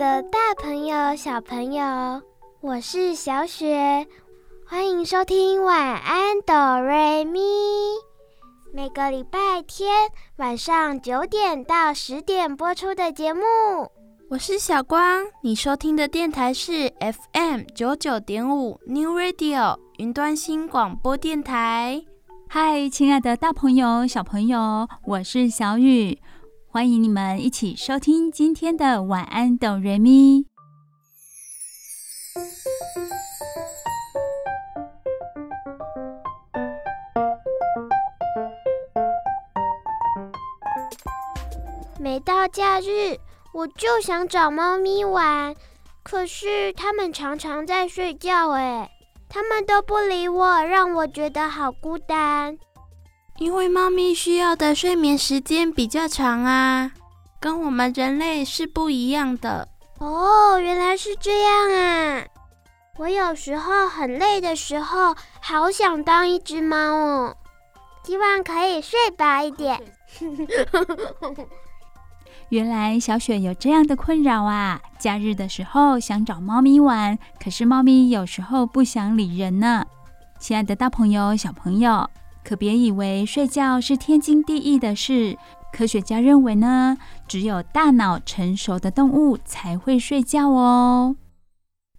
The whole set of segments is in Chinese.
的，大朋友、小朋友，我是小雪，欢迎收听《晚安哆瑞咪》。每个礼拜天晚上九点到十点播出的节目。我是小光，你收听的电台是 FM 九九点五 New Radio 云端新广播电台。嗨，亲爱的，大朋友、小朋友，我是小雨。欢迎你们一起收听今天的晚安哆瑞咪。每到假日，我就想找猫咪玩，可是它们常常在睡觉，哎，它们都不理我，让我觉得好孤单。因为猫咪需要的睡眠时间比较长啊，跟我们人类是不一样的。哦，原来是这样啊！我有时候很累的时候，好想当一只猫哦，希望可以睡饱一点。原来小雪有这样的困扰啊！假日的时候想找猫咪玩，可是猫咪有时候不想理人呢。亲爱的大朋友、小朋友。可别以为睡觉是天经地义的事。科学家认为呢，只有大脑成熟的动物才会睡觉哦。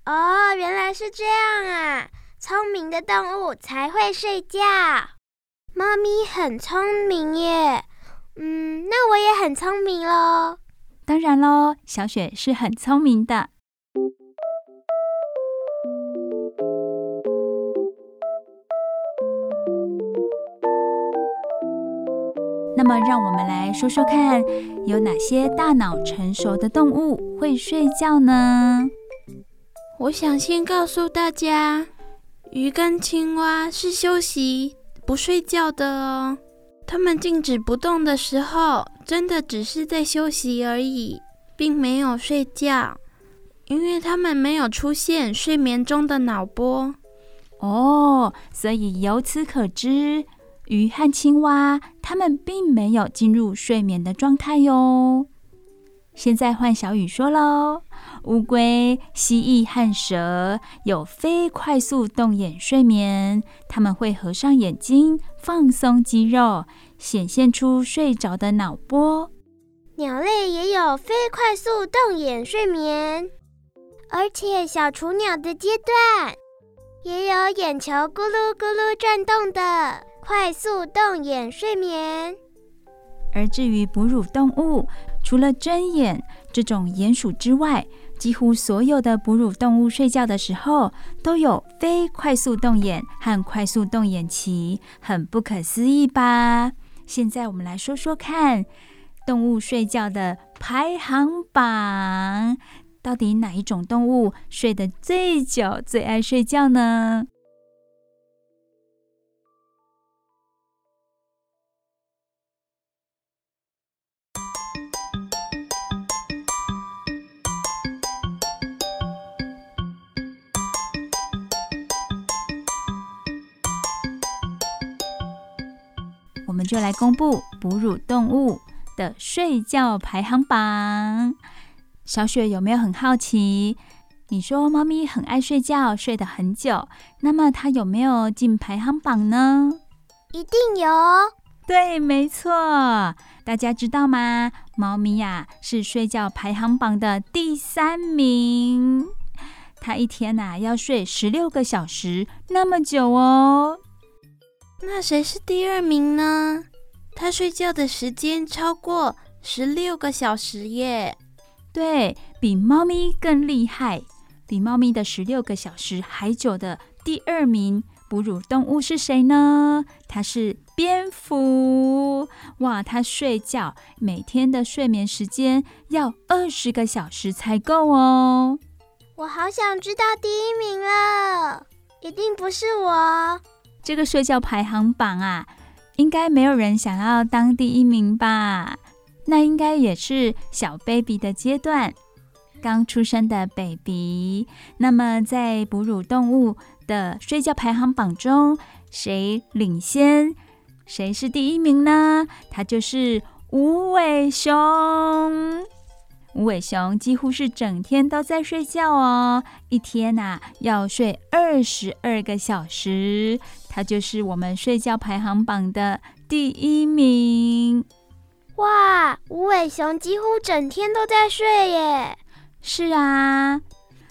哦，原来是这样啊！聪明的动物才会睡觉。猫咪很聪明耶。嗯，那我也很聪明喽。当然喽，小雪是很聪明的。那么，让我们来说说看，有哪些大脑成熟的动物会睡觉呢？我想先告诉大家，鱼跟青蛙是休息不睡觉的哦。它们静止不动的时候，真的只是在休息而已，并没有睡觉，因为它们没有出现睡眠中的脑波。哦，所以由此可知。鱼和青蛙，它们并没有进入睡眠的状态哟。现在换小雨说喽：乌龟、蜥蜴和蛇有非快速动眼睡眠，它们会合上眼睛，放松肌肉，显现出睡着的脑波。鸟类也有非快速动眼睡眠，而且小雏鸟的阶段也有眼球咕噜咕噜转动的。快速动眼睡眠，而至于哺乳动物，除了睁眼这种鼹鼠之外，几乎所有的哺乳动物睡觉的时候都有非快速动眼和快速动眼期，很不可思议吧？现在我们来说说看，动物睡觉的排行榜，到底哪一种动物睡得最久、最爱睡觉呢？就来公布哺乳动物的睡觉排行榜。小雪有没有很好奇？你说猫咪很爱睡觉，睡得很久，那么它有没有进排行榜呢？一定有。对，没错。大家知道吗？猫咪呀，是睡觉排行榜的第三名。它一天呐要睡十六个小时，那么久哦。那谁是第二名呢？他睡觉的时间超过十六个小时耶，对，比猫咪更厉害，比猫咪的十六个小时还久的第二名哺乳动物是谁呢？它是蝙蝠。哇，它睡觉每天的睡眠时间要二十个小时才够哦。我好想知道第一名了，一定不是我。这个睡觉排行榜啊，应该没有人想要当第一名吧？那应该也是小 baby 的阶段，刚出生的 baby。那么在哺乳动物的睡觉排行榜中，谁领先？谁是第一名呢？它就是无尾熊。无尾熊几乎是整天都在睡觉哦，一天呐、要睡二十二个小时。它就是我们睡觉排行榜的第一名。哇，无尾熊几乎整天都在睡耶！是啊，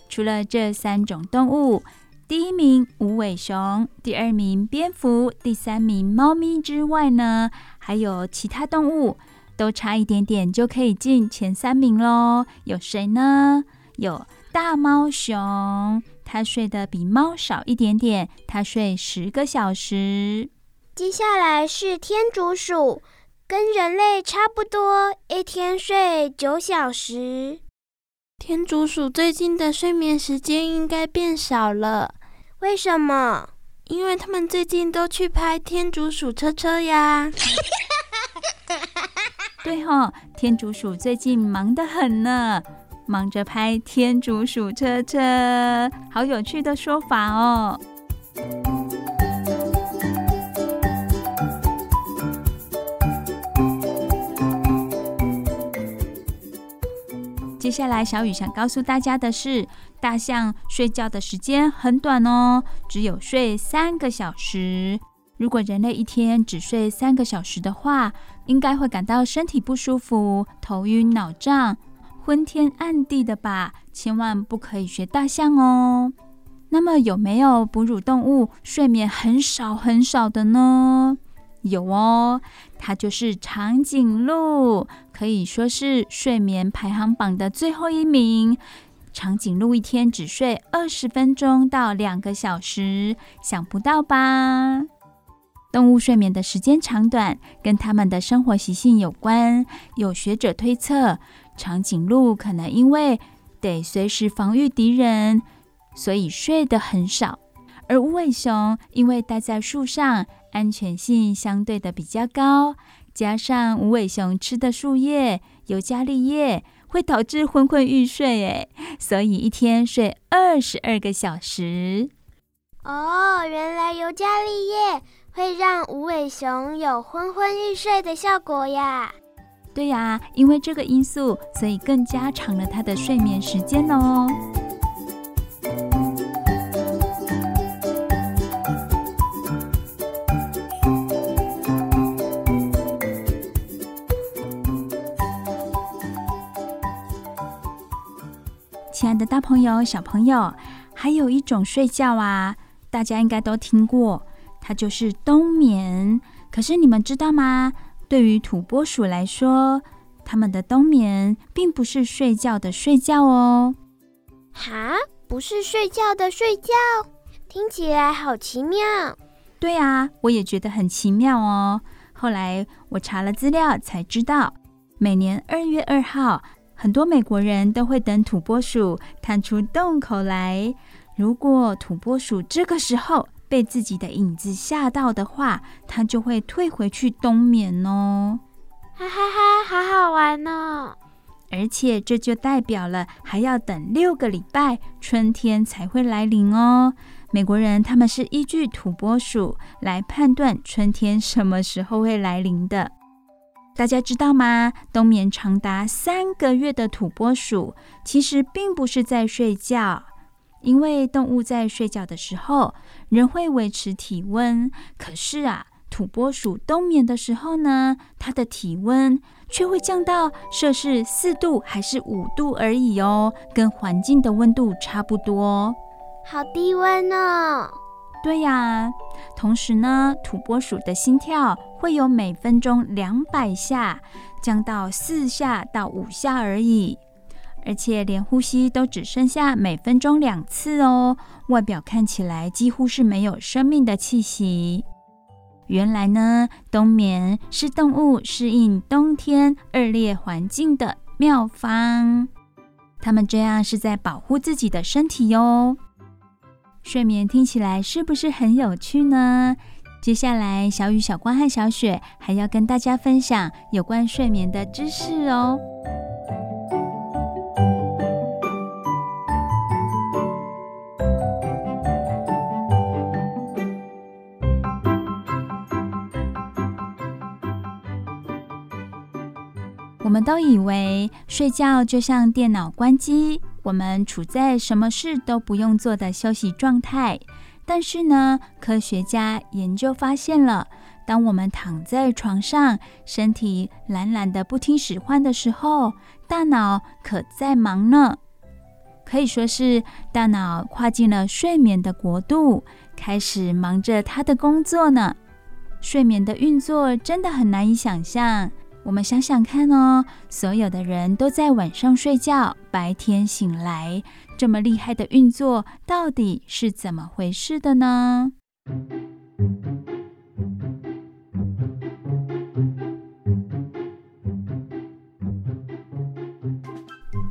除了这三种动物，第一名无尾熊，第二名蝙蝠，第三名猫咪之外呢，还有其他动物。都差一点点就可以进前三名喽。有谁呢？有大猫熊，它睡得比猫少一点点，它睡十个小时。接下来是天竺鼠，跟人类差不多，一天睡九小时。天竺鼠最近的睡眠时间应该变少了，为什么？因为他们最近都去拍天竺鼠车车呀。对吼，天竺鼠最近忙得很呢，忙着拍天竺鼠车车，好有趣的说法哦。接下来，小雨想告诉大家的是，大象睡觉的时间很短哦，只有睡三个小时。如果人类一天只睡三个小时的话，应该会感到身体不舒服、头晕脑胀、昏天暗地的吧？千万不可以学大象哦。那么有没有哺乳动物睡眠很少很少的呢？有哦，它就是长颈鹿，可以说是睡眠排行榜的最后一名。长颈鹿一天只睡二十分钟到两个小时，想不到吧？动物睡眠的时间长短跟它们的生活习性有关。有学者推测，长颈鹿可能因为得随时防御敌人，所以睡得很少；而无尾熊因为待在树上，安全性相对的比较高，加上无尾熊吃的树叶尤加利叶会导致昏昏欲睡，哎，所以一天睡二十二个小时。哦，原来尤加利叶。会让无尾熊有昏昏欲睡的效果呀？对呀，因为这个因素，所以更加长了它的睡眠时间哦。亲爱的大朋友、小朋友，还有一种睡觉啊，大家应该都听过。它就是冬眠，可是你们知道吗？对于土拨鼠来说，它们的冬眠并不是睡觉的睡觉哦。哈，不是睡觉的睡觉，听起来好奇妙。对啊，我也觉得很奇妙哦。后来我查了资料才知道，每年二月二号，很多美国人都会等土拨鼠探出洞口来。如果土拨鼠这个时候被自己的影子吓到的话，它就会退回去冬眠哦。哈哈哈，好好玩哦！而且这就代表了还要等六个礼拜，春天才会来临哦。美国人他们是依据土拨鼠来判断春天什么时候会来临的。大家知道吗？冬眠长达三个月的土拨鼠，其实并不是在睡觉。因为动物在睡觉的时候，人会维持体温。可是啊，土拨鼠冬眠的时候呢，它的体温却会降到摄氏四度还是五度而已哦，跟环境的温度差不多。好低温哦！对呀，同时呢，土拨鼠的心跳会由每分钟两百下降到四下到五下而已。而且连呼吸都只剩下每分钟两次哦，外表看起来几乎是没有生命的气息。原来呢，冬眠是动物适应冬天恶劣环境的妙方。它们这样是在保护自己的身体哟。睡眠听起来是不是很有趣呢？接下来，小雨、小光和小雪还要跟大家分享有关睡眠的知识哦。我们都以为睡觉就像电脑关机，我们处在什么事都不用做的休息状态。但是呢，科学家研究发现了，当我们躺在床上，身体懒懒的不听使唤的时候，大脑可在忙呢。可以说是大脑跨进了睡眠的国度，开始忙着它的工作呢。睡眠的运作真的很难以想象。我们想想看哦，所有的人都在晚上睡觉，白天醒来。这么厉害的运作到底是怎么回事的呢？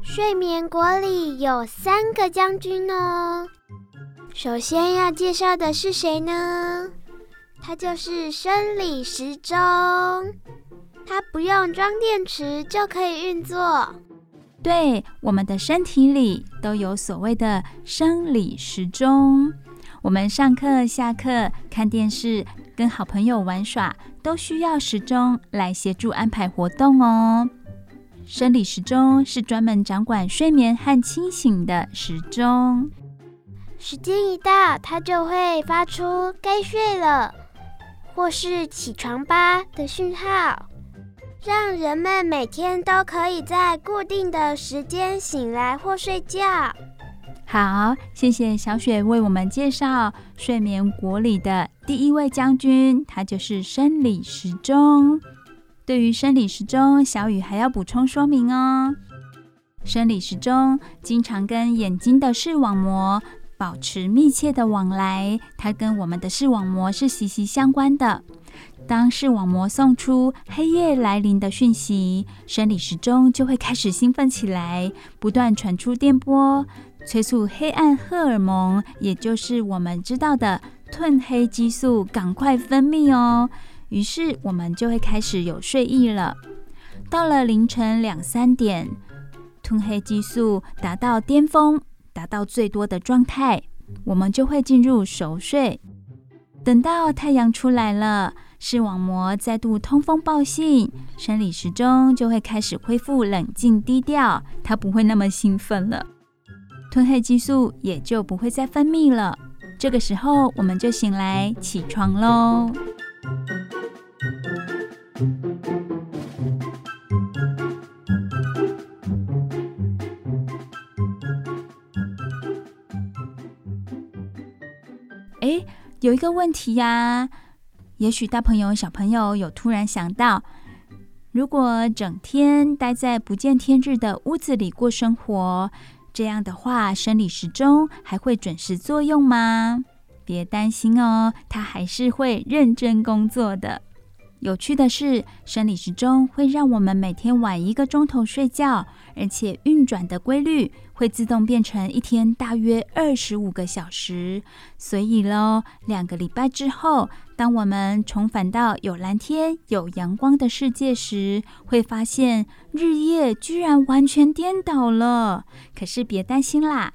睡眠国里有三个将军哦。首先要介绍的是谁呢？他就是生理时钟，它不用装电池就可以运作。对，我们的身体里都有所谓的生理时钟。我们上课、下课、看电视、跟好朋友玩耍，都需要时钟来协助安排活动哦。生理时钟是专门掌管睡眠和清醒的时钟。时间一到，它就会发出该睡了，或是起床吧的讯号。让人们每天都可以在固定的时间醒来或睡觉。好，谢谢小雪为我们介绍睡眠国里的第一位将军，他就是生理时钟。对于生理时钟，小雨还要补充说明哦。生理时钟经常跟眼睛的视网膜保持密切的往来，它跟我们的视网膜是息息相关的。当视网膜送出黑夜来临的讯息，生理时钟就会开始兴奋起来，不断传出电波，催促黑暗荷尔蒙，也就是我们知道的褪黑激素，赶快分泌哦。于是我们就会开始有睡意了。到了凌晨两三点，褪黑激素达到巅峰，达到最多的状态，我们就会进入熟睡。等到太阳出来了。视网膜再度通风报信，生理时钟就会开始恢复冷静低调，它不会那么兴奋了，褪黑激素也就不会再分泌了。这个时候我们就醒来起床喽。哎，有一个问题呀。也许大朋友、小朋友有突然想到，如果整天待在不见天日的屋子里过生活，这样的话，生理时钟还会准时作用吗？别担心哦，它还是会认真工作的。有趣的是，生理时钟会让我们每天晚一个钟头睡觉，而且运转的规律会自动变成一天大约二十五个小时。所以喽，两个礼拜之后，当我们重返到有蓝天、有阳光的世界时，会发现日夜居然完全颠倒了。可是别担心啦。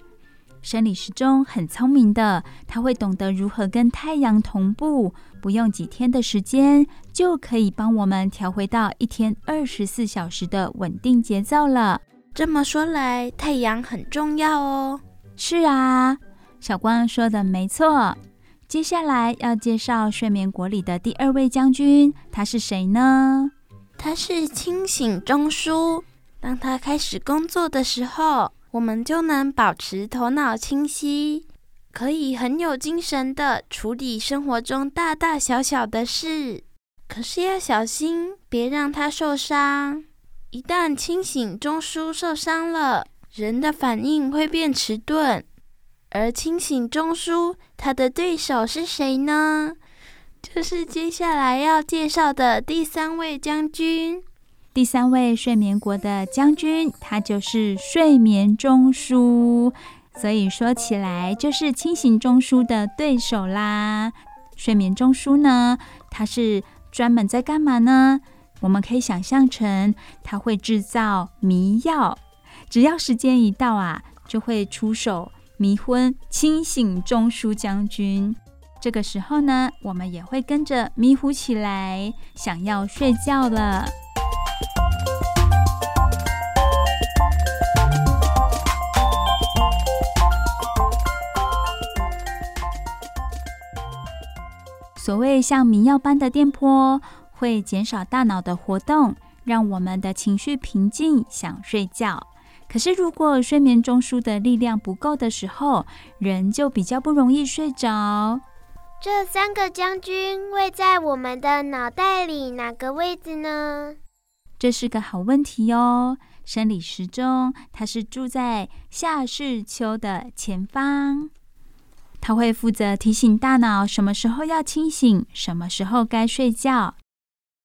生理时钟很聪明的，它会懂得如何跟太阳同步，不用几天的时间就可以帮我们调回到一天二十四小时的稳定节奏了。这么说来，太阳很重要哦。是啊，小光说的没错。接下来要介绍睡眠国里的第二位将军，他是谁呢？他是清醒中枢。当他开始工作的时候，我们就能保持头脑清晰，可以很有精神地处理生活中大大小小的事。可是要小心，别让他受伤。一旦清醒中枢受伤了，人的反应会变迟钝。而清醒中枢，他的对手是谁呢？就是接下来要介绍的第三位将军。第三位睡眠国的将军，他就是睡眠中枢，所以说起来就是清醒中枢的对手啦。睡眠中枢呢，它是专门在干嘛呢？我们可以想象成，它会制造迷药，只要时间一到啊，就会出手迷昏清醒中枢将军。这个时候呢，我们也会跟着迷糊起来，想要睡觉了。所谓像迷药般的电波，会减少大脑的活动，让我们的情绪平静，想睡觉。可是，如果睡眠中枢的力量不够的时候，人就比较不容易睡着。这三个将军位在我们的脑袋里哪个位置呢？这是个好问题哦。生理时钟它是住在夏视丘的前方，它会负责提醒大脑什么时候要清醒，什么时候该睡觉。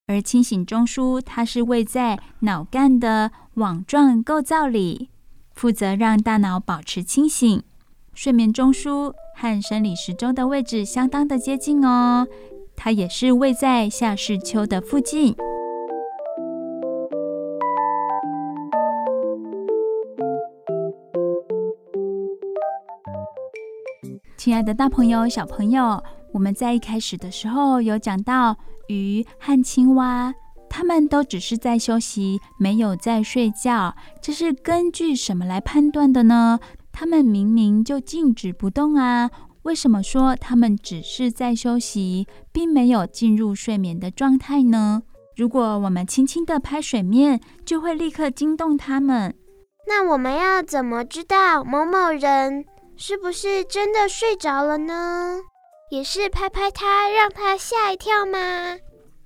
而清醒中枢它是位在脑干的网状构造里，负责让大脑保持清醒。睡眠中枢和生理时钟的位置相当的接近哦，它也是位在下视丘的附近。亲爱的大朋友、小朋友，我们在一开始的时候有讲到鱼和青蛙，它们都只是在休息，没有在睡觉，这是根据什么来判断的呢？他们明明就静止不动啊，为什么说他们只是在休息，并没有进入睡眠的状态呢？如果我们轻轻地拍水面，就会立刻惊动他们。那我们要怎么知道某某人是不是真的睡着了呢？也是拍拍他，让他吓一跳吗？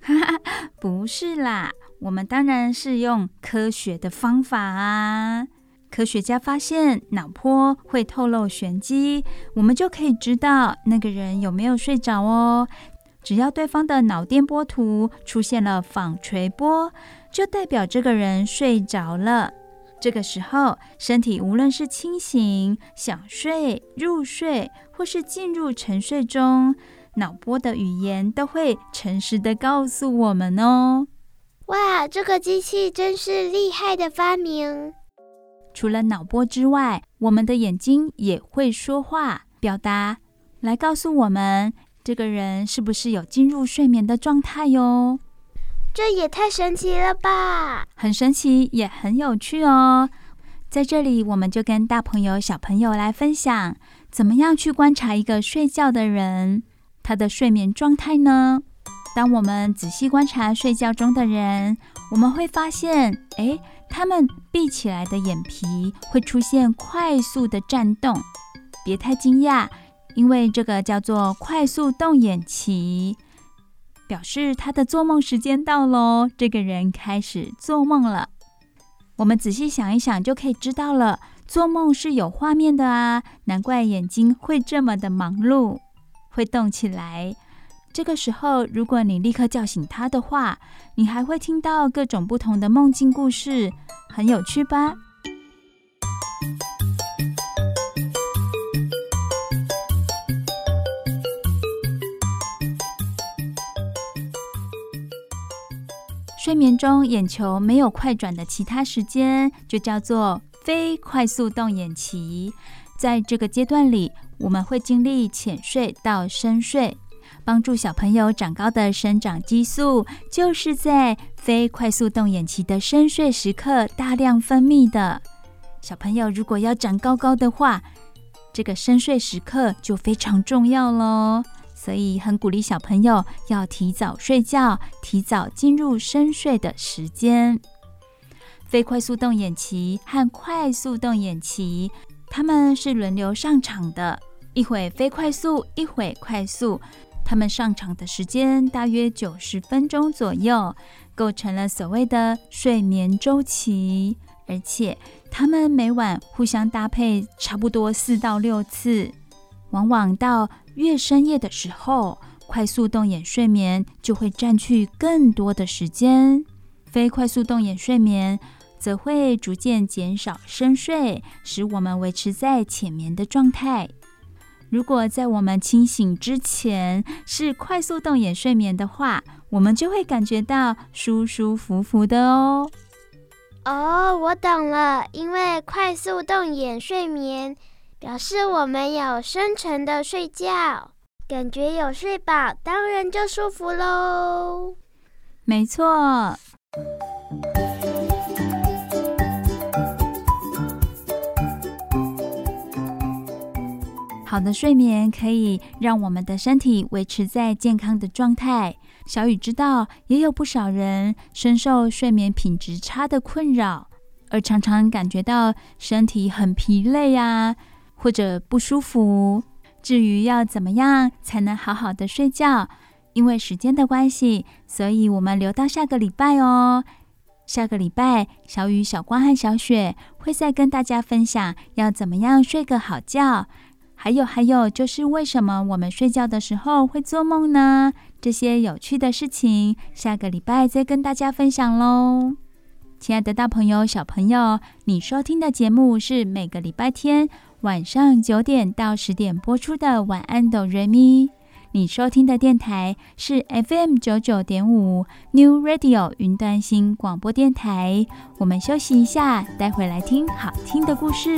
哈哈，不是啦，我们当然是用科学的方法啊。科学家发现脑波会透露玄机，我们就可以知道那个人有没有睡着哦。只要对方的脑电波图出现了纺锤波，就代表这个人睡着了。这个时候，身体无论是清醒、想睡、入睡，或是进入沉睡中，脑波的语言都会诚实的告诉我们哦。哇，这个机器真是厉害的发明！除了脑波之外，我们的眼睛也会说话，表达来告诉我们这个人是不是有进入睡眠的状态哟。这也太神奇了吧！很神奇，也很有趣哦。在这里，我们就跟大朋友、小朋友来分享，怎么样去观察一个睡觉的人，他的睡眠状态呢？当我们仔细观察睡觉中的人，我们会发现，诶。他们闭起来的眼皮会出现快速的颤动，别太惊讶，因为这个叫做快速动眼期，表示他的做梦时间到喽。这个人开始做梦了。我们仔细想一想就可以知道了，做梦是有画面的啊，难怪眼睛会这么的忙碌，会动起来。这个时候，如果你立刻叫醒他的话，你还会听到各种不同的梦境故事，很有趣吧？睡眠中眼球没有快转的其他时间，就叫做非快速动眼期。在这个阶段里，我们会经历浅睡到深睡。帮助小朋友长高的生长激素，就是在非快速动眼期的深睡时刻大量分泌的。小朋友如果要长高高的话，这个深睡时刻就非常重要喽。所以很鼓励小朋友要提早睡觉，提早进入深睡的时间。非快速动眼期和快速动眼期，他们是轮流上场的，一会非快速，一会快速。他们上场的时间大约九十分钟左右，构成了所谓的睡眠周期，而且他们每晚互相搭配差不多四到六次。往往到越深夜的时候，快速动眼睡眠就会占据更多的时间，非快速动眼睡眠则会逐渐减少深睡，使我们维持在浅眠的状态。如果在我们清醒之前是快速动眼睡眠的话，我们就会感觉到舒舒服服的哦。哦，我懂了，因为快速动眼睡眠表示我们有深沉的睡觉，感觉有睡饱，当然就舒服喽。没错。好的睡眠可以让我们的身体维持在健康的状态。小雨知道，也有不少人深受睡眠品质差的困扰，而常常感觉到身体很疲累啊，或者不舒服。至于要怎么样才能好好的睡觉，因为时间的关系，所以我们留到下个礼拜哦。下个礼拜，小雨、小光和小雪会再跟大家分享要怎么样睡个好觉。还有还有，就是为什么我们睡觉的时候会做梦呢？这些有趣的事情，下个礼拜再跟大家分享喽。亲爱的大朋友、小朋友，你收听的节目是每个礼拜天晚上九点到十点播出的《晚安，哆瑞咪》。你收听的电台是 FM 九九点五 New Radio 云端新广播电台。我们休息一下，待会来听好听的故事。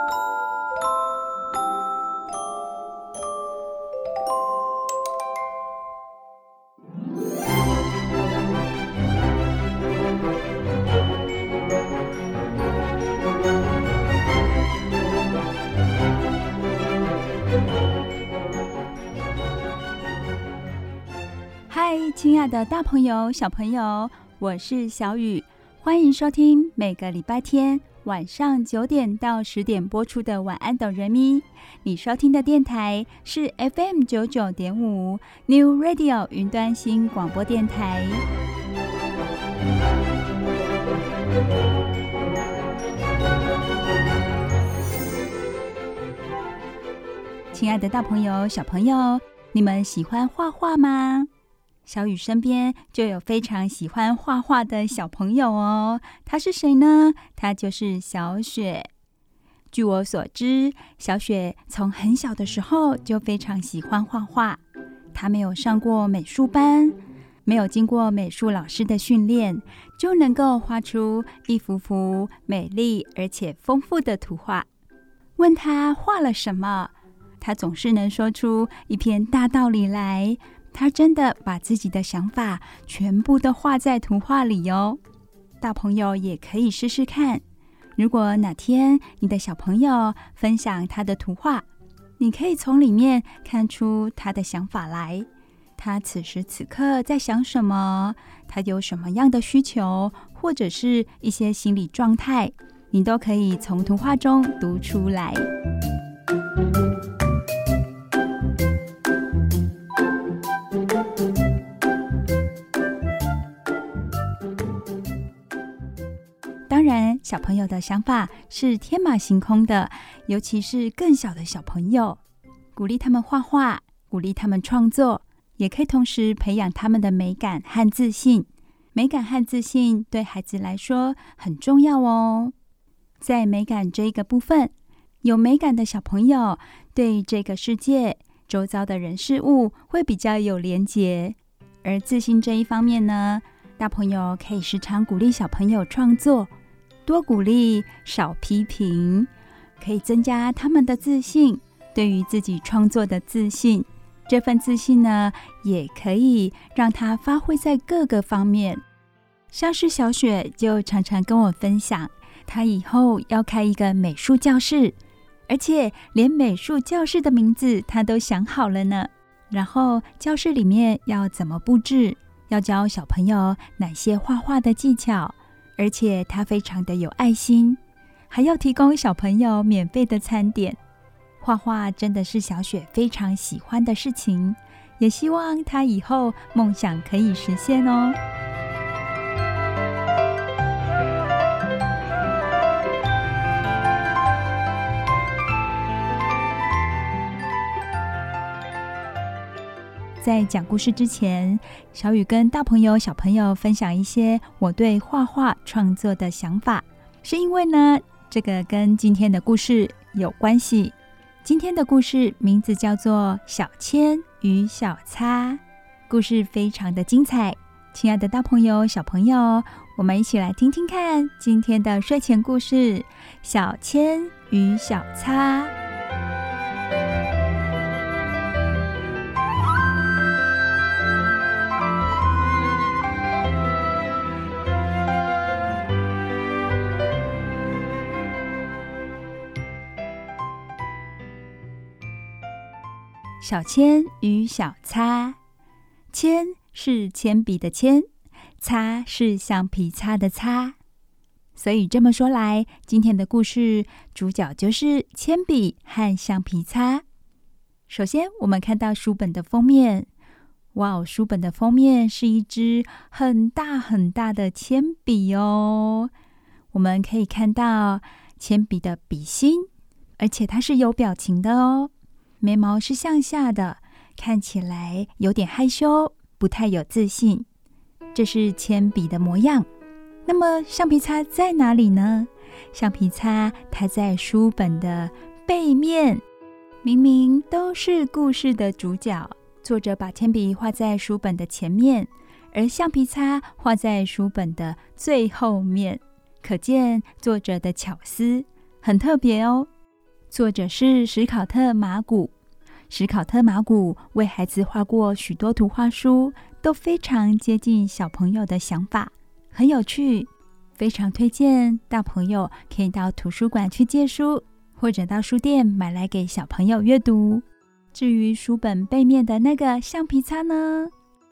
亲爱的大朋友、小朋友，我是小雨，欢迎收听每个礼拜天晚上九点到十点播出的《晚安，哆瑞咪》。你收听的电台是 FM 九九点五 New Radio 云端新广播电台。亲爱的大朋友、小朋友，你们喜欢画画吗？小雨身边就有非常喜欢画画的小朋友哦，他是谁呢？他就是小雪。据我所知，小雪从很小的时候就非常喜欢画画。她没有上过美术班，没有经过美术老师的训练，就能够画出一幅幅美丽而且丰富的图画。问她画了什么，她总是能说出一篇大道理来。他真的把自己的想法全部都画在图画里哦，大朋友也可以试试看。如果哪天你的小朋友分享他的图画，你可以从里面看出他的想法来。他此时此刻在想什么？他有什么样的需求，或者是一些心理状态，你都可以从图画中读出来。小朋友的想法是天马行空的，尤其是更小的小朋友，鼓励他们画画，鼓励他们创作，也可以同时培养他们的美感和自信。美感和自信对孩子来说很重要哦。在美感这一个部分，有美感的小朋友对这个世界、周遭的人事物会比较有连结；而自信这一方面呢，大朋友可以时常鼓励小朋友创作。多鼓励，少批评，可以增加他们的自信。对于自己创作的自信，这份自信呢，也可以让他发挥在各个方面。像是小雪就常常跟我分享，她以后要开一个美术教室，而且连美术教室的名字她都想好了呢。然后教室里面要怎么布置，要教小朋友哪些画画的技巧，而且他非常的有爱心，还要提供小朋友免费的餐点。画画真的是小雪非常喜欢的事情，也希望他以后梦想可以实现哦。在讲故事之前，小雨跟大朋友、小朋友分享一些我对画画创作的想法，是因为呢，这个跟今天的故事有关系。今天的故事名字叫做《小千与小擦》，故事非常的精彩。亲爱的大朋友、小朋友，我们一起来听听看今天的睡前故事《小千与小擦》。小铅与小擦，铅是铅笔的铅，擦是橡皮擦的擦，所以这么说来，今天的故事主角就是铅笔和橡皮擦。首先，我们看到书本的封面，哇哦，书本的封面是一支很大很大的铅笔哦。我们可以看到铅笔的笔芯，而且它是有表情的哦。眉毛是向下的，看起来有点害羞，不太有自信。这是铅笔的模样。那么橡皮擦在哪里呢？橡皮擦它在书本的背面。明明都是故事的主角，作者把铅笔画在书本的前面，而橡皮擦画在书本的最后面，可见作者的巧思很特别哦。作者是史考特·马古。史考特·马古为孩子画过许多图画书，都非常接近小朋友的想法，很有趣，非常推荐大朋友可以到图书馆去借书，或者到书店买来给小朋友阅读。至于书本背面的那个橡皮擦呢，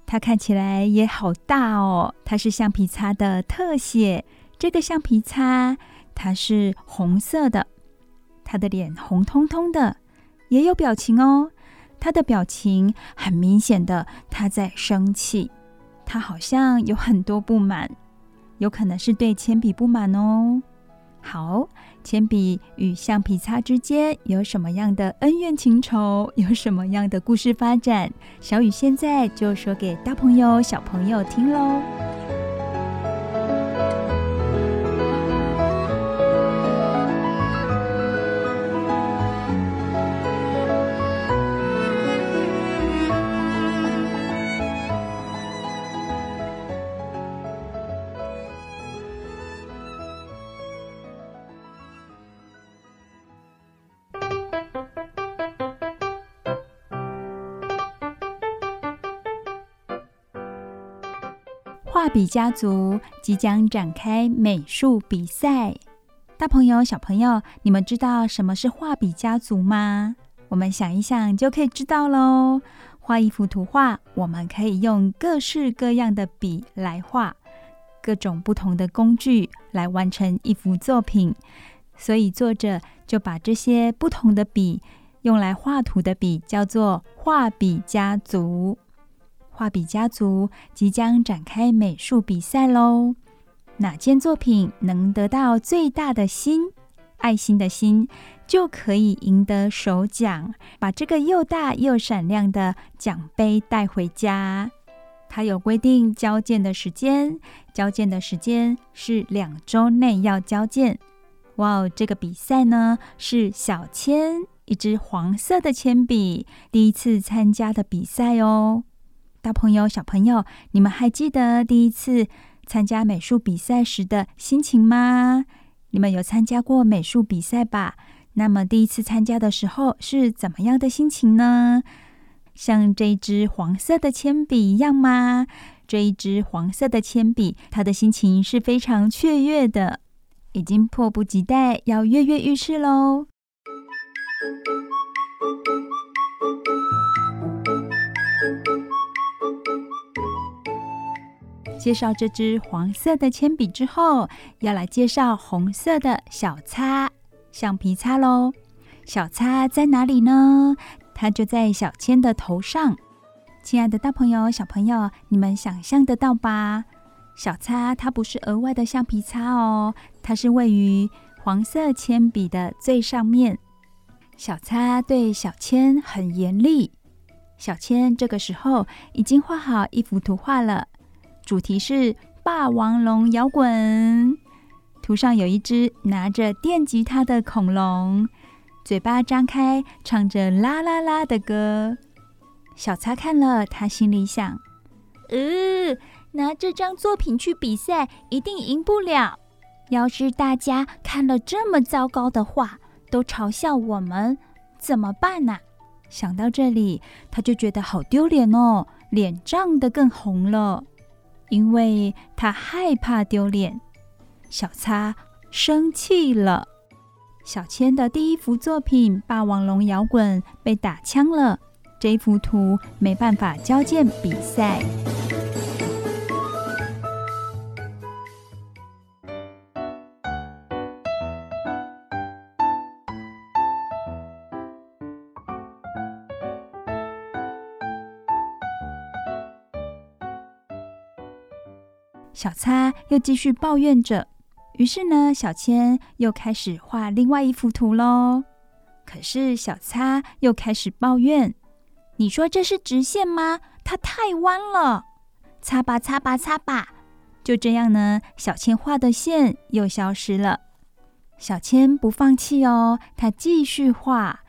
它看起来也好大哦，它是橡皮擦的特写。这个橡皮擦它是红色的。他的脸红彤彤的，也有表情哦。他的表情很明显的，他在生气。他好像有很多不满，有可能是对铅笔不满哦。好，铅笔与橡皮擦之间有什么样的恩怨情仇？有什么样的故事发展？小雨现在就说给大朋友、小朋友听喽。笔家族即将展开美术比赛，大朋友、小朋友，你们知道什么是画笔家族吗？我们想一想就可以知道喽。画一幅图画，我们可以用各式各样的笔来画，各种不同的工具来完成一幅作品。所以作者就把这些不同的笔用来画图的笔叫做画笔家族。画笔家族即将展开美术比赛喽！哪件作品能得到最大的心，爱心的心，就可以赢得首奖，把这个又大又闪亮的奖杯带回家。它有规定交件的时间，交件的时间是两周内要交件。哇哦，这个比赛呢，是小铅一支黄色的铅笔第一次参加的比赛哦。大朋友、小朋友，你们还记得第一次参加美术比赛时的心情吗？你们有参加过美术比赛吧？那么第一次参加的时候是怎么样的心情呢？像这一支黄色的铅笔一样吗？这一支黄色的铅笔，他的心情是非常雀跃的，已经迫不及待要跃跃欲试喽。介绍这支黄色的铅笔之后，要来介绍红色的小擦橡皮擦喽。小擦在哪里呢？它就在小千的头上。亲爱的大朋友、小朋友，你们想象得到吧？小擦它不是额外的橡皮擦哦，它是位于黄色铅笔的最上面。小擦对小千很严厉。小千这个时候已经画好一幅图画了。主题是霸王龙摇滚，图上有一只拿着电吉他的恐龙，嘴巴张开，唱着啦啦啦的歌。小擦看了，他心里想：呃，拿这张作品去比赛，一定赢不了。要是大家看了这么糟糕的画，都嘲笑我们，怎么办呢？想到这里，他就觉得好丢脸哦，脸涨得更红了。因为他害怕丢脸，小擦生气了。小千的第一幅作品《霸王龙摇滚》被打枪了，这幅图没办法交件比赛。小擦又继续抱怨着，于是呢，小千又开始画另外一幅图喽。可是小擦又开始抱怨：“你说这是直线吗？它太弯了！”擦吧，擦吧，擦吧。就这样呢，小千画的线又消失了。小千不放弃哦，他继续画。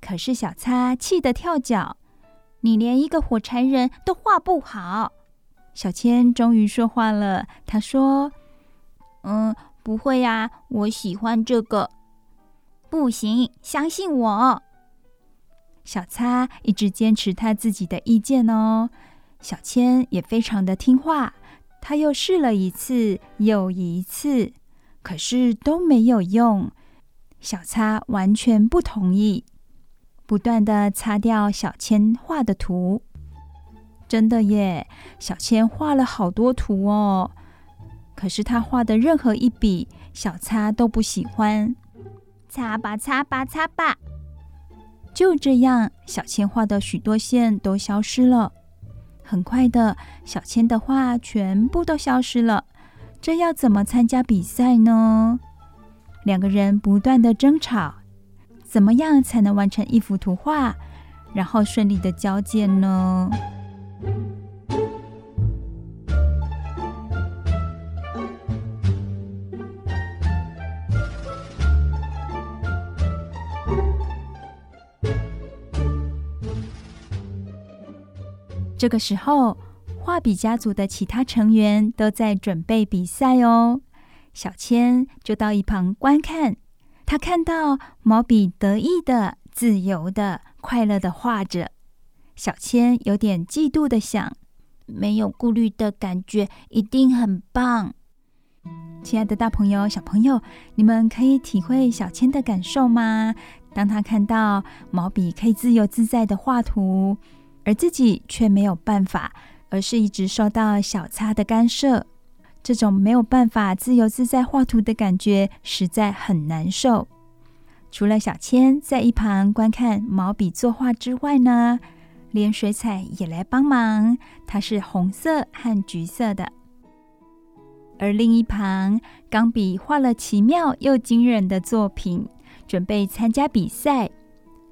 可是小擦气得跳脚：“你连一个火柴人都画不好。”小千终于说话了，他说：“嗯，不会呀，我喜欢这个。不行，相信我。”小擦一直坚持他自己的意见哦。小千也非常的听话，他又试了一次又一次，可是都没有用。小擦完全不同意，不断的擦掉小千画的图。真的耶，小千画了好多图哦，可是他画的任何一笔，小擦都不喜欢。擦吧，擦吧，擦吧，就这样，小千画的许多线都消失了。很快的，小千的画全部都消失了。这要怎么参加比赛呢？两个人不断的争吵，怎么样才能完成一幅图画，然后顺利的交件呢？这个时候，画笔家族的其他成员都在准备比赛哦。小千就到一旁观看，他看到毛笔得意的、自由的、快乐的画着。小千有点嫉妒的想：没有顾虑的感觉一定很棒。亲爱的大朋友、小朋友，你们可以体会小千的感受吗？当他看到毛笔可以自由自在的画图。而自己却没有办法，而是一直受到小擦的干涉。这种没有办法自由自在画图的感觉，实在很难受。除了小千在一旁观看毛笔作画之外呢，连水彩也来帮忙。它是红色和橘色的。而另一旁，钢笔画了奇妙又惊人的作品，准备参加比赛。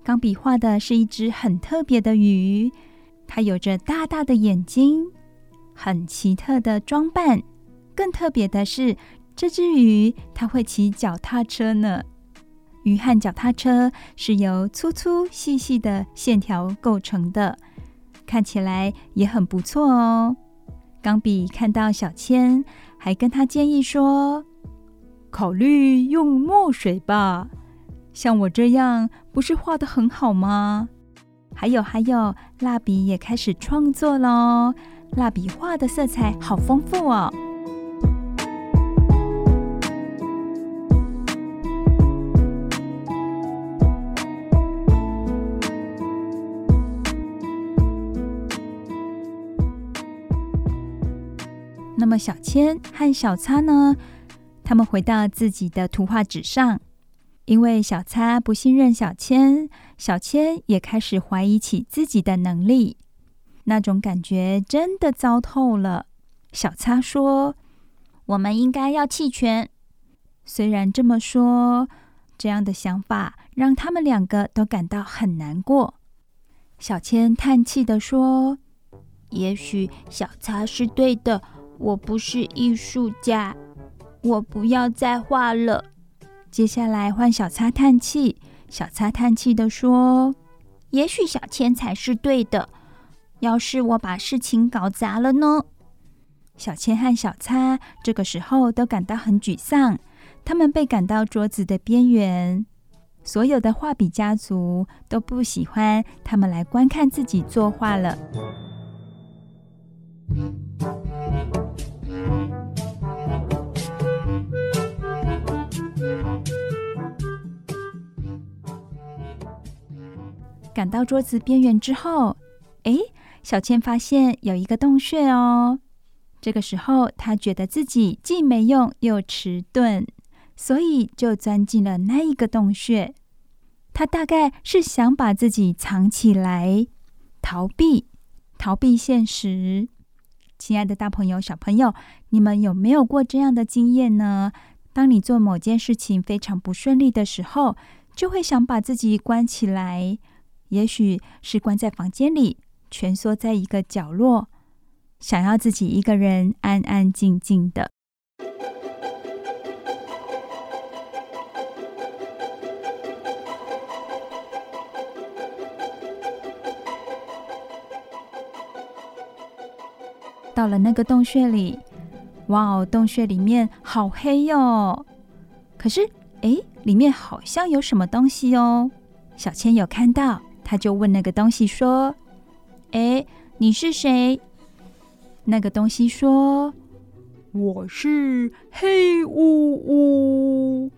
钢笔画的是一只很特别的鱼，它有着大大的眼睛，很奇特的装扮。更特别的是，这只鱼它会骑脚踏车呢。鱼和脚踏车是由粗粗细细的线条构成的，看起来也很不错哦。钢笔看到小千，还跟他建议说：“考虑用墨水吧。”像我这样不是画得很好吗？还有还有，蜡笔也开始创作喽！蜡笔画的色彩好丰富哦。么小千和小擦呢？他们回到自己的图画纸上，因为小擦不信任小千，小千也开始怀疑起自己的能力。那种感觉真的糟透了。小擦说：“我们应该要弃权。”虽然这么说，这样的想法让他们两个都感到很难过。小千叹气地说：“也许小擦是对的，我不是艺术家，我不要再画了。”接下来换小擦叹气，小擦叹气地说：“也许小千才是对的。”要是我把事情搞砸了呢？小千和小擦这个时候都感到很沮丧，他们被赶到桌子的边缘。所有的画笔家族都不喜欢他们来观看自己作画了。赶到桌子边缘之后，哎。小倩发现有一个洞穴哦，这个时候她觉得自己既没用又迟钝，所以就钻进了那一个洞穴。她大概是想把自己藏起来，逃避，逃避现实。亲爱的大朋友、小朋友，你们有没有过这样的经验呢？当你做某件事情非常不顺利的时候，就会想把自己关起来，也许是关在房间里。蜷缩在一个角落，想要自己一个人安安静静的。到了那个洞穴里，哇哦，洞穴里面好黑哟！可是，哎，里面好像有什么东西哦。小千有看到，他就问那个东西说。哎，你是谁？那个东西说：“我是黑乌乌。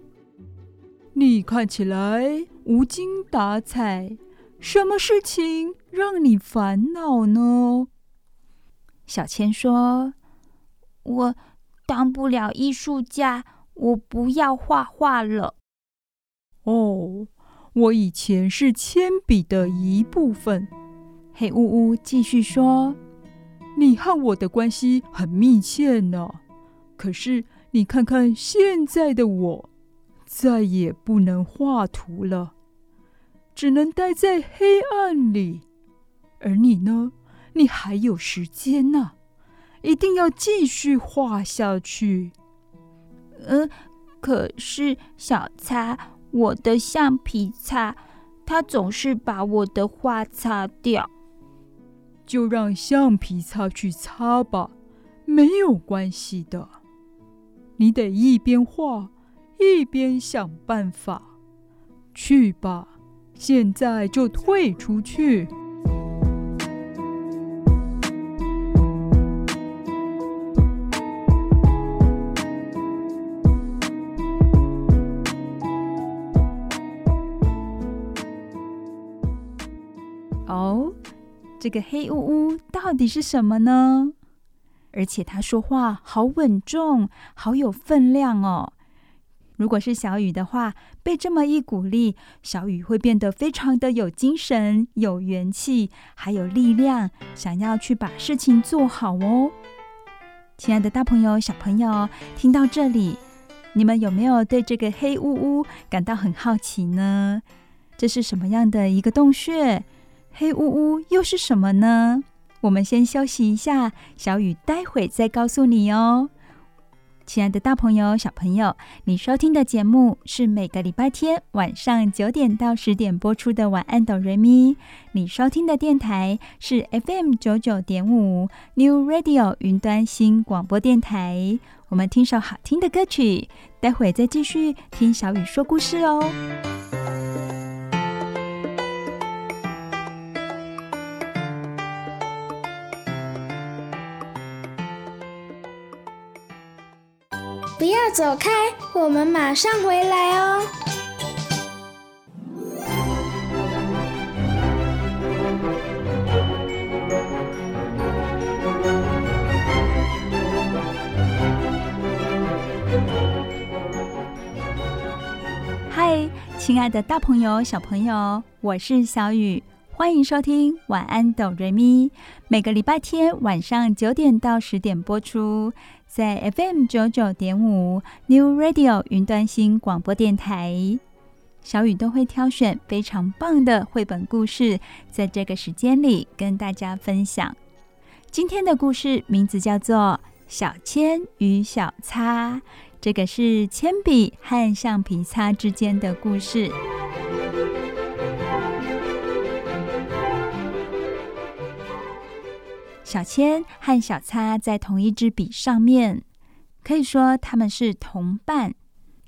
你看起来无精打采，什么事情让你烦恼呢？”小千说：“我当不了艺术家，我不要画画了。”哦，我以前是铅笔的一部分。黑乌乌继续说：“你和我的关系很密切呢。可是你看看现在的我，再也不能画图了，只能待在黑暗里。而你呢？你还有时间呢，一定要继续画下去。”嗯，可是小擦，我的橡皮擦，它总是把我的画擦掉。就让橡皮擦去擦吧，没有关系的。你得一边画一边想办法。去吧，现在就退出去。这个黑乌乌到底是什么呢？而且他说话好稳重，好有分量哦。如果是小雨的话，被这么一鼓励，小雨会变得非常的有精神、有元气，还有力量，想要去把事情做好哦。亲爱的大朋友、小朋友，听到这里，你们有没有对这个黑乌乌感到很好奇呢？这是什么样的一个洞穴？黑乌乌又是什么呢？我们先休息一下，小雨待会再告诉你哦。亲爱的大朋友、小朋友，你收听的节目是每个礼拜天晚上九点到十点播出的《晚安，哆瑞咪》。你收听的电台是 FM 九九点五 New Radio 云端新广播电台。我们听首好听的歌曲，待会再继续听小雨说故事哦。不要走开我们马上回来哦。嗨亲爱的大朋友小朋友我是小雨。欢迎收听晚安哆瑞咪。每个礼拜天晚上九点到十点播出，在 FM 九九点五 New Radio 云端新广播电台。小雨都会挑选非常棒的绘本故事，在这个时间里跟大家分享。今天的故事名字叫做《小铅与小擦》。这个是铅笔和橡皮擦之间的故事。小千和小擦在同一支笔上面，可以说他们是同伴。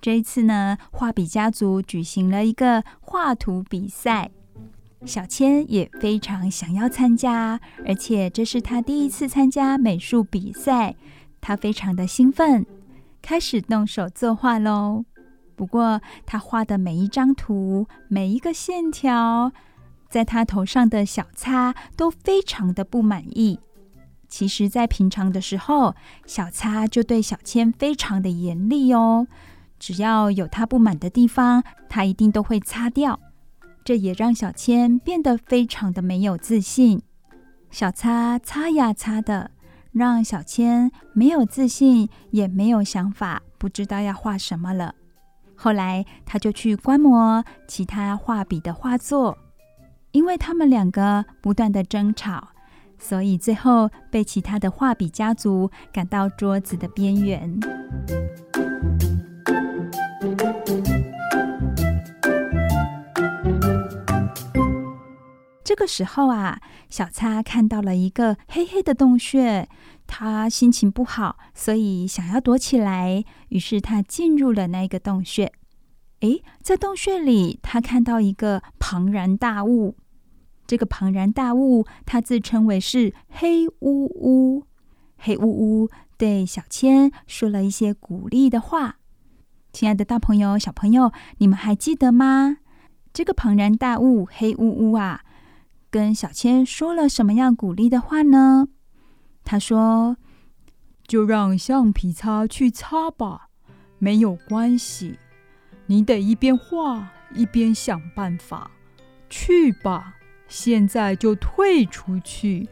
这一次呢，画笔家族举行了一个画图比赛，小千也非常想要参加，而且这是他第一次参加美术比赛，他非常的兴奋。开始动手作画喽。不过，他画的每一张图、每一个线条，在他头上的小擦都非常的不满意。其实，在平常的时候，小擦就对小千非常的严厉哦。只要有他不满的地方，他一定都会擦掉。这也让小千变得非常的没有自信。小擦擦呀擦的。让小千没有自信，也没有想法，不知道要画什么了。后来，他就去观摩其他画笔的画作，因为他们两个不断的争吵，所以最后被其他的画笔家族赶到桌子的边缘。这个时候啊，小擦看到了一个黑黑的洞穴，他心情不好，所以想要躲起来。于是他进入了那个洞穴。诶，在洞穴里，他看到一个庞然大物。这个庞然大物，他自称为是黑乌乌。黑乌乌对小千说了一些鼓励的话。亲爱的大朋友、小朋友，你们还记得吗？这个庞然大物黑乌乌啊。跟小千说了什么样鼓励的话呢？他说：“就让橡皮擦去擦吧，没有关系。你得一边画一边想办法。去吧，现在就退出去。”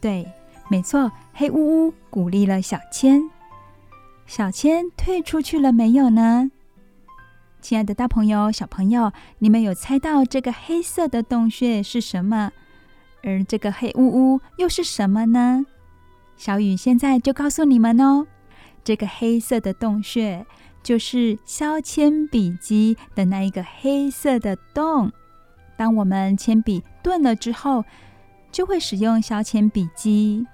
对，没错，黑乌乌鼓励了小千。小千退出去了没有呢？亲爱的大朋友、小朋友，你们有猜到这个黑色的洞穴是什么？而这个黑乌乌又是什么呢？小雨现在就告诉你们哦，这个黑色的洞穴就是削铅笔机的那一个黑色的洞。当我们铅笔钝了之后，就会使用削铅笔机，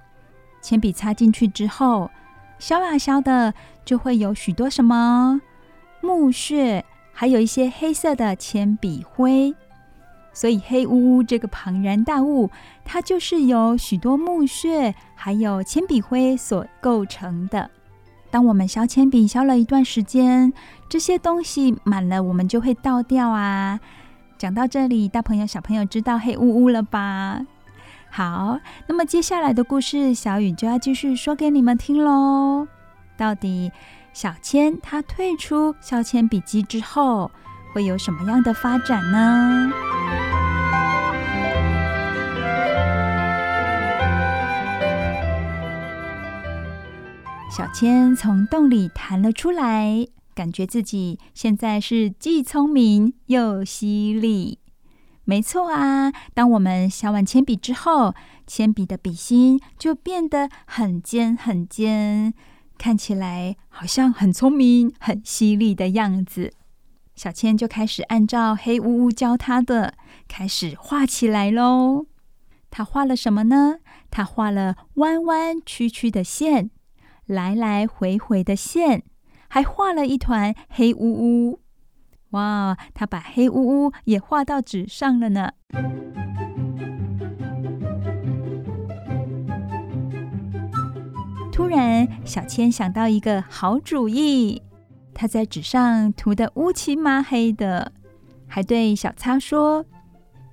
铅笔插进去之后，削啊削的，就会有许多什么木屑。还有一些黑色的铅笔灰，所以黑乌乌这个庞然大物，它就是由许多木屑还有铅笔灰所构成的。当我们削铅笔削了一段时间，这些东西满了，我们就会倒掉啊。讲到这里，大朋友小朋友知道黑乌乌了吧？好，那么接下来的故事，小雨就要继续说给你们听喽。到底？小千他退出消铅笔机之后，会有什么样的发展呢？小千从洞里弹了出来，感觉自己现在是既聪明又犀利。没错啊，当我们削完铅笔之后，铅笔的笔芯就变得很尖很尖。看起来好像很聪明、很犀利的样子，小千就开始按照黑乌乌教他的，开始画起来喽。他画了什么呢？他画了弯弯曲曲的线，来来回回的线，还画了一团黑乌乌。哇，他把黑乌乌也画到纸上了呢。突然，小千想到一个好主意，他在纸上涂的乌漆嘛黑的，还对小擦说：“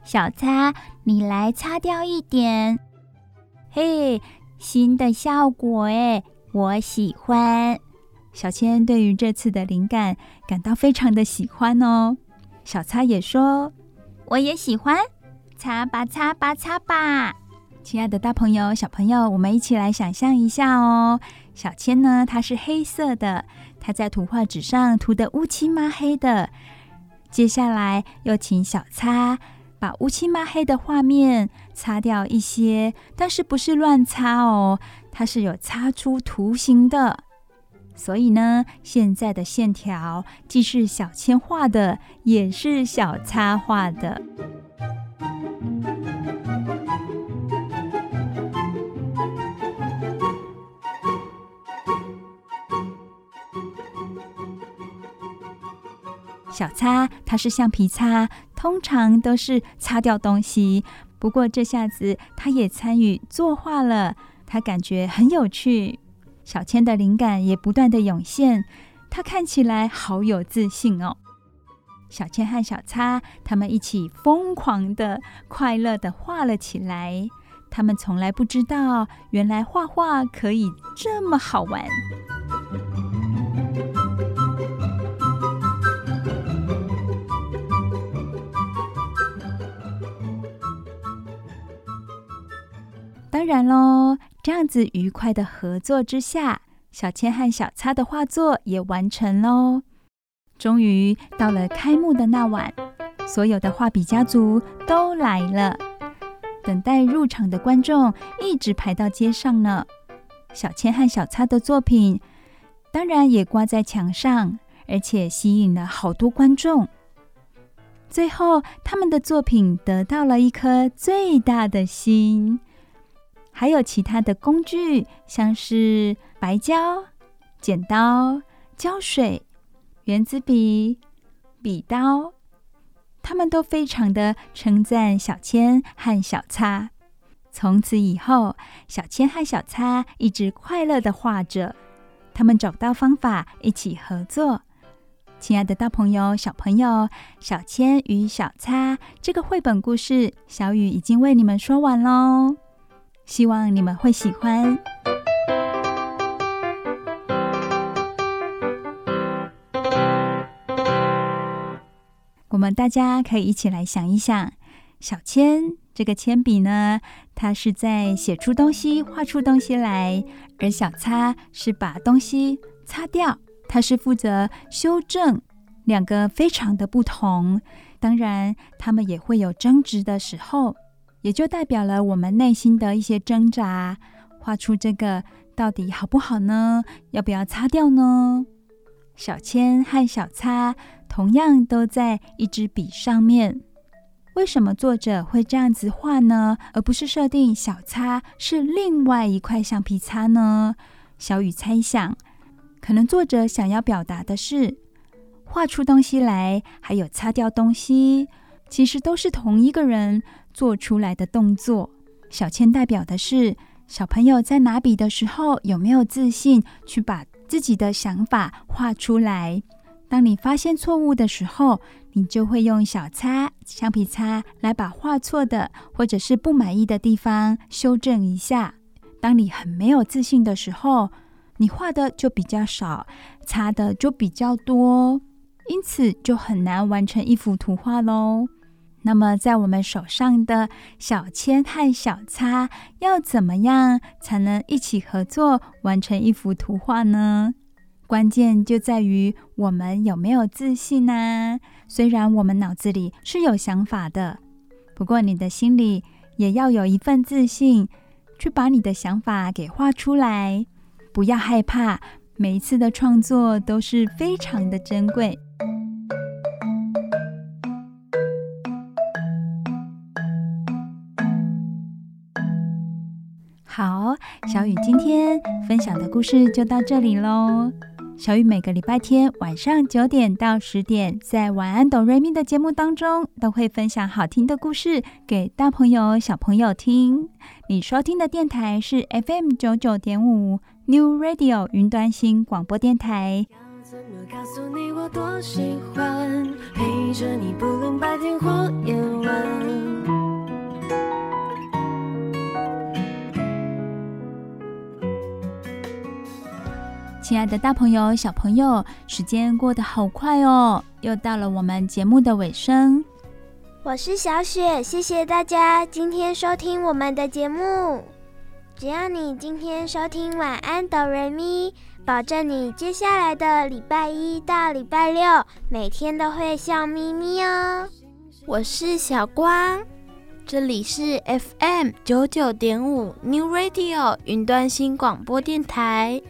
小擦，你来擦掉一点。”嘿，新的效果诶，我喜欢。小千对于这次的灵感感到非常的喜欢哦。小擦也说：“我也喜欢，擦吧擦吧擦吧。”亲爱的大朋友、小朋友，我们一起来想象一下哦。小千呢，它是黑色的，它在图画纸上涂的乌漆嘛黑的。接下来又请小擦把乌漆嘛黑的画面擦掉一些，但是不是乱擦哦，它是有擦出图形的。所以呢，现在的线条既是小千画的，也是小擦画的。小擦，它是橡皮擦，通常都是擦掉东西。不过这下子，它也参与作画了，它感觉很有趣。小千的灵感也不断地涌现，他看起来好有自信哦。小千和小擦，他们一起疯狂地、快乐地画了起来。他们从来不知道，原来画画可以这么好玩。当然喽，这样子愉快的合作之下，小千和小擦的画作也完成喽。终于到了开幕的那晚，所有的画笔家族都来了，等待入场的观众一直排到街上呢。小千和小擦的作品当然也挂在墙上，而且吸引了好多观众。最后，他们的作品得到了一颗最大的心。还有其他的工具，像是白胶、剪刀、胶水、原子笔、笔刀，他们都非常的称赞小千和小擦。从此以后，小千和小擦一直快乐的画着，他们找到方法一起合作。亲爱的大朋友、小朋友，小千与小擦这个绘本故事，小雨已经为你们说完喽。希望你们会喜欢。我们大家可以一起来想一想，小千这个铅笔呢，它是在写出东西、画出东西来；而小擦是把东西擦掉，它是负责修正。两个非常的不同，当然，他们也会有争执的时候。也就代表了我们内心的一些挣扎，画出这个到底好不好呢？要不要擦掉呢？小千和小擦同样都在一支笔上面，为什么作者会这样子画呢？而不是设定小擦是另外一块橡皮擦呢？小雨猜想，可能作者想要表达的是，画出东西来，还有擦掉东西，其实都是同一个人。做出来的动作，小千代表的是小朋友在拿笔的时候有没有自信去把自己的想法画出来。当你发现错误的时候，你就会用小擦、橡皮擦来把画错的或者是不满意的地方修正一下。当你很没有自信的时候，你画的就比较少，擦的就比较多，因此就很难完成一幅图画喽。那么，在我们手上的小千和小擦要怎么样才能一起合作完成一幅图画呢？关键就在于我们有没有自信呢？虽然我们脑子里是有想法的，不过你的心里也要有一份自信，去把你的想法给画出来。不要害怕，每一次的创作都是非常的珍贵。好，小雨今天分享的故事就到这里喽。小雨每个礼拜天晚上九点到十点，在晚安哆瑞咪的节目当中，都会分享好听的故事给大朋友、小朋友听。你收听的电台是 FM 九九点五 New Radio 云端新广播电台。怎么告诉你我多喜欢陪着你，不论白天或夜晚。亲爱爱的大朋友、小朋友，时间过得好快哦，又到了我们节目的尾声。我是小雪，谢谢大家今天收听我们的节目。只要你今天收听晚安哆瑞咪，保证你接下来的礼拜一到礼拜六每天都会笑眯眯哦。我是小光，这里是 FM 九九点五 New Radio 云端新广播电台，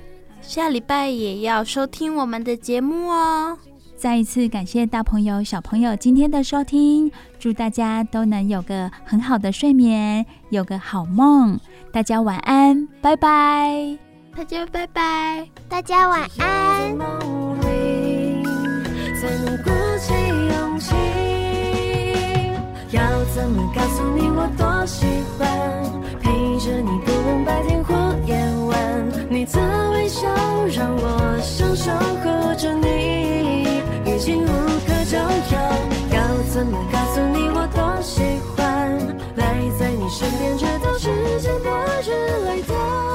下礼拜也要收听我们的节目哦。再一次感谢大朋友、小朋友今天的收听，祝大家都能有个很好的睡眠，有个好梦。大家晚安，拜拜。大家拜拜，大家晚安。要怎么告诉你我多喜欢陪着你，不论白天或夜晚，你的微笑让我想守护着你已经无可救药要怎么告诉你我多喜欢？赖在你身边直到时间末日来到